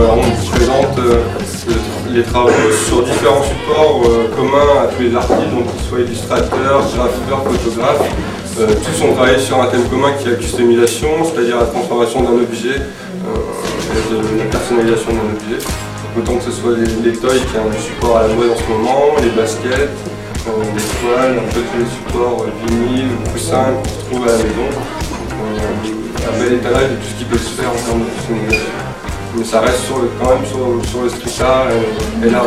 Voilà, on présente euh, le- les travaux sur différents supports euh, communs à tous les artistes, donc qu'ils soient illustrateurs, graffeurs, photographes. Euh, tous ont travaillé sur un thème commun qui est la customisation, c'est-à-dire la transformation d'un objet, euh, la personnalisation d'un objet. Autant que ce soit les, les toys qui est un support à la mode en ce moment, les baskets, euh, les toiles, un peu tous les supports euh, vinyles, coussins qu'on retrouve à la maison. Euh, un bel étalage de tout ce qui peut se faire en termes de customisation. Mais ça reste sur le, quand même sur, sur le street art et, et l'art.